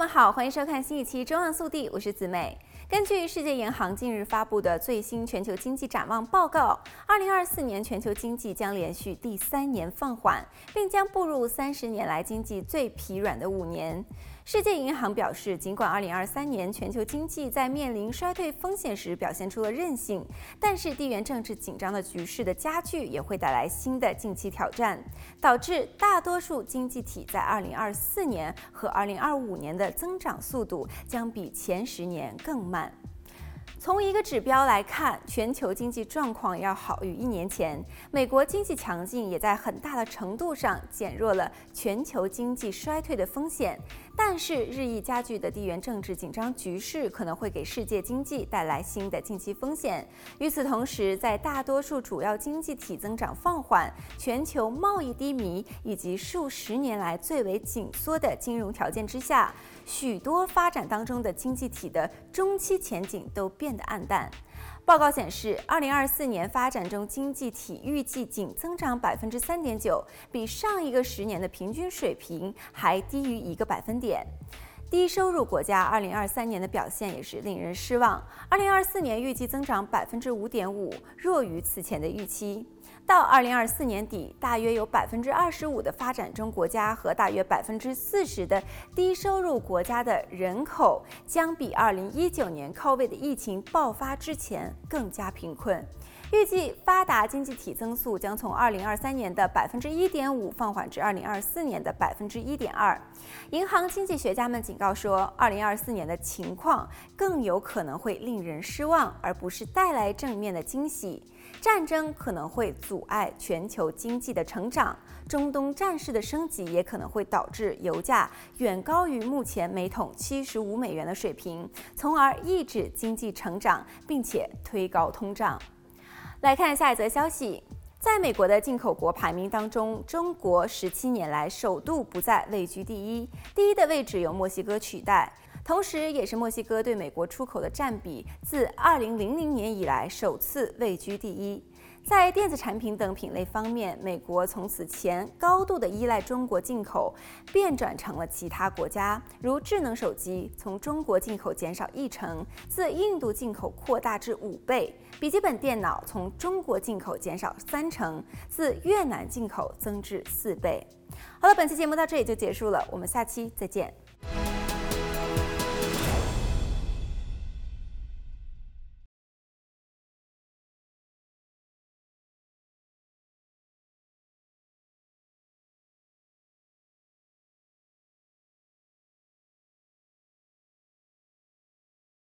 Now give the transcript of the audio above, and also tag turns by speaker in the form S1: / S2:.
S1: 们好，欢迎收看新一期《中望速递》，我是子美。根据世界银行近日发布的最新全球经济展望报告，二零二四年全球经济将连续第三年放缓，并将步入三十年来经济最疲软的五年。世界银行表示，尽管二零二三年全球经济在面临衰退风险时表现出了韧性，但是地缘政治紧张的局势的加剧也会带来新的近期挑战，导致大多数经济体在二零二四年和二零二五年的增长速度将比前十年更慢。从一个指标来看，全球经济状况要好于一年前。美国经济强劲也在很大的程度上减弱了全球经济衰退的风险。但是，日益加剧的地缘政治紧张局势可能会给世界经济带来新的近期风险。与此同时，在大多数主要经济体增长放缓、全球贸易低迷以及数十年来最为紧缩的金融条件之下，许多发展当中的经济体的中期前景都变得暗淡。报告显示，二零二四年发展中经济体预计仅增长百分之三点九，比上一个十年的平均水平还低于一个百分点。低收入国家二零二三年的表现也是令人失望，二零二四年预计增长百分之五点五，弱于此前的预期。到二零二四年底，大约有百分之二十五的发展中国家和大约百分之四十的低收入国家的人口，将比二零一九年 COVID 的疫情爆发之前更加贫困。预计发达经济体增速将从二零二三年的百分之一点五放缓至二零二四年的百分之一点二。银行经济学家们警告说，二零二四年的情况更有可能会令人失望，而不是带来正面的惊喜。战争可能会阻碍全球经济的成长，中东战事的升级也可能会导致油价远高于目前每桶七十五美元的水平，从而抑制经济成长，并且推高通胀。来看下一则消息，在美国的进口国排名当中，中国十七年来首度不再位居第一，第一的位置由墨西哥取代，同时也是墨西哥对美国出口的占比自二零零零年以来首次位居第一。在电子产品等品类方面，美国从此前高度的依赖中国进口，变转成了其他国家，如智能手机从中国进口减少一成，自印度进口扩大至五倍；笔记本电脑从中国进口减少三成，自越南进口增至四倍。好了，本期节目到这里就结束了，我们下期再见。